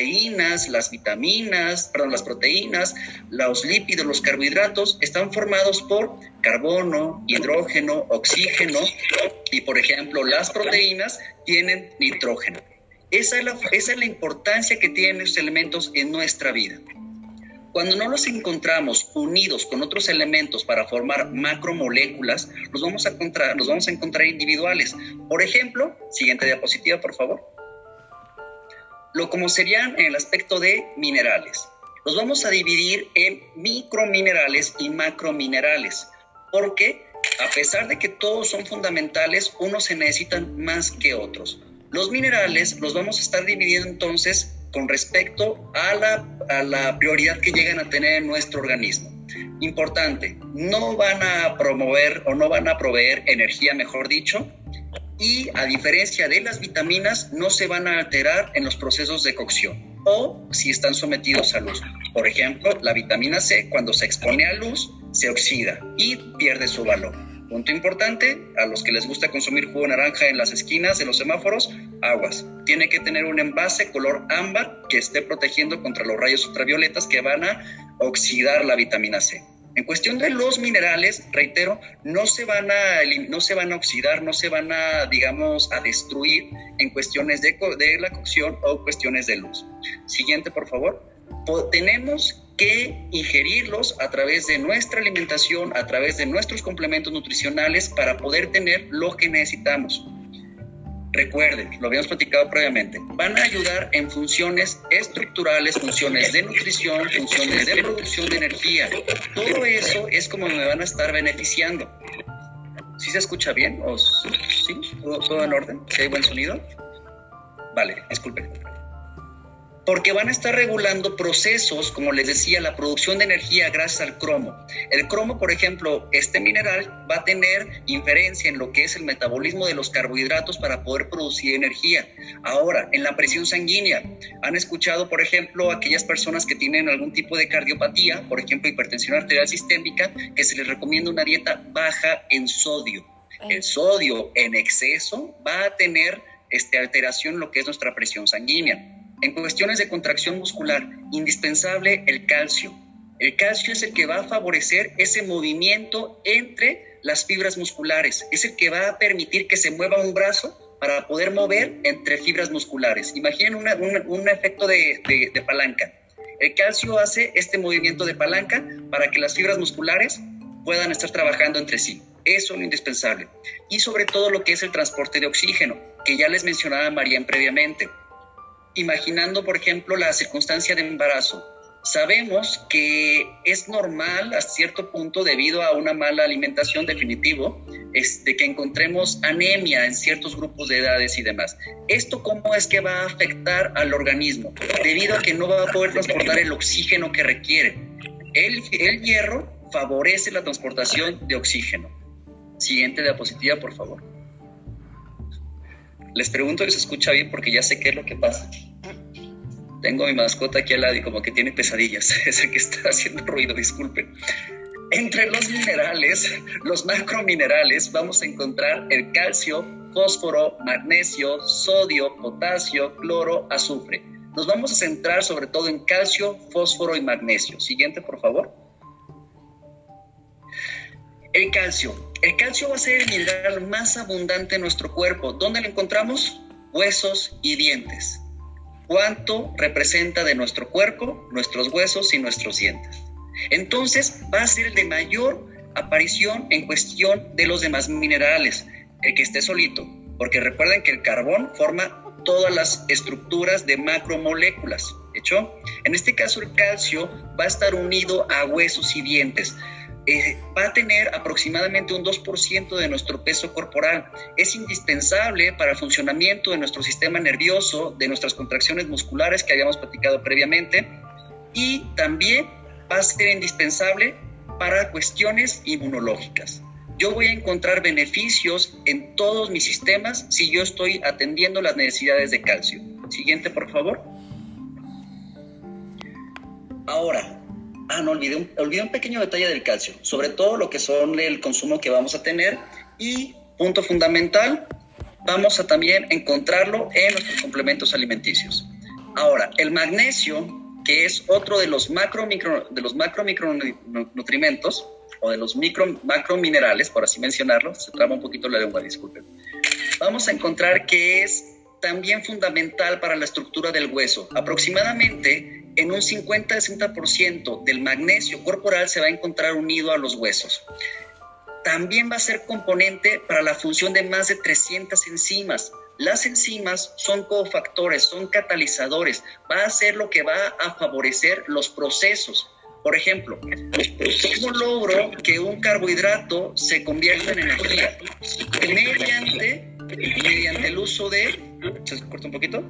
proteínas, las vitaminas, perdón, las proteínas, los lípidos, los carbohidratos están formados por carbono, hidrógeno, oxígeno y, por ejemplo, las proteínas tienen nitrógeno. Esa es la, importancia que tienen estos elementos en nuestra vida. Cuando no los encontramos unidos con otros elementos para formar macromoléculas, los vamos a encontrar, los vamos a encontrar individuales. Por ejemplo, siguiente diapositiva, por favor. Lo como serían en el aspecto de minerales. Los vamos a dividir en microminerales y macrominerales, porque a pesar de que todos son fundamentales, unos se necesitan más que otros. Los minerales los vamos a estar dividiendo entonces con respecto a la, a la prioridad que llegan a tener en nuestro organismo. Importante, no van a promover o no van a proveer energía, mejor dicho, y a diferencia de las vitaminas, no se van a alterar en los procesos de cocción o si están sometidos a luz. Por ejemplo, la vitamina C, cuando se expone a luz, se oxida y pierde su valor. Punto importante, a los que les gusta consumir jugo naranja en las esquinas de los semáforos, aguas. Tiene que tener un envase color ámbar que esté protegiendo contra los rayos ultravioletas que van a oxidar la vitamina C. En cuestión de los minerales, reitero, no se van a, no se van a oxidar, no se van a, digamos, a destruir en cuestiones de, de la cocción o cuestiones de luz. Siguiente, por favor. Tenemos que ingerirlos a través de nuestra alimentación, a través de nuestros complementos nutricionales para poder tener lo que necesitamos. Recuerden, lo habíamos platicado previamente, van a ayudar en funciones estructurales, funciones de nutrición, funciones de producción de energía. Todo eso es como me van a estar beneficiando. ¿Sí se escucha bien? ¿O sí? ¿Todo, en orden? ¿Sí hay buen sonido? Vale, disculpen porque van a estar regulando procesos, como les decía, la producción de energía gracias al cromo. El cromo, por ejemplo, este mineral va a tener inferencia en lo que es el metabolismo de los carbohidratos para poder producir energía. Ahora, en la presión sanguínea, han escuchado, por ejemplo, aquellas personas que tienen algún tipo de cardiopatía, por ejemplo, hipertensión arterial sistémica, que se les recomienda una dieta baja en sodio. El sodio en exceso va a tener este, alteración en lo que es nuestra presión sanguínea. En cuestiones de contracción muscular, indispensable el calcio. El calcio es el que va a favorecer ese movimiento entre las fibras musculares, es el que va a permitir que se mueva un brazo para poder mover entre fibras musculares. Imaginen un efecto de, de palanca. El calcio hace este movimiento de palanca para que las fibras musculares puedan estar trabajando entre sí. Eso es lo indispensable. Y sobre todo lo que es el transporte de oxígeno, que ya les mencionaba María previamente imaginando, por ejemplo, la circunstancia de embarazo. Sabemos que es normal a cierto punto debido a una mala alimentación definitivo, de que encontremos anemia en ciertos grupos de edades y demás. ¿Esto cómo es que va a afectar al organismo? Debido a que no va a poder transportar el oxígeno que requiere. El, el hierro favorece la transportación de oxígeno. Siguiente diapositiva, por favor. Les pregunto si se escucha bien porque ya sé qué es lo que pasa. Tengo mi mascota aquí al lado y como que tiene pesadillas. Es el que está haciendo ruido, disculpen. Entre los minerales, los macrominerales, vamos a encontrar el calcio, fósforo, magnesio, sodio, potasio, cloro, azufre. Nos vamos a centrar sobre todo en calcio, fósforo y magnesio. Siguiente, por favor. El calcio. El calcio va a ser el mineral más abundante en nuestro cuerpo. ¿Dónde lo encontramos? Huesos y dientes. ¿Cuánto representa de nuestro cuerpo, nuestros huesos y nuestros dientes? Entonces va a ser el de mayor aparición en cuestión de los demás minerales, el que esté solito, porque recuerden que el carbón forma todas las estructuras de macromoléculas. ¿Hecho? En este caso el calcio va a estar unido a huesos y dientes. Eh, va a tener aproximadamente un 2% de nuestro peso corporal. Es indispensable para el funcionamiento de nuestro sistema nervioso, de nuestras contracciones musculares que habíamos platicado previamente, y también va a ser indispensable para cuestiones inmunológicas. Yo voy a encontrar beneficios en todos mis sistemas si yo estoy atendiendo las necesidades de calcio. Siguiente, por favor. Ahora, Ah, no, olvidé un, olvidé un pequeño detalle del calcio, sobre todo lo que son el consumo que vamos a tener y, punto fundamental, vamos a también encontrarlo en nuestros complementos alimenticios. Ahora, el magnesio, que es otro de los macro, micro, de los macro micronutrimentos, o de los micro, macrominerales, por así mencionarlo, se traba un poquito la lengua, disculpen, vamos a encontrar que es también fundamental para la estructura del hueso. Aproximadamente en un 50-60% del magnesio corporal se va a encontrar unido a los huesos. También va a ser componente para la función de más de 300 enzimas. Las enzimas son cofactores, son catalizadores, va a ser lo que va a favorecer los procesos. Por ejemplo, ¿cómo logro que un carbohidrato se convierta en energía? Mediante, mediante el uso de... ¿Se corta un poquito?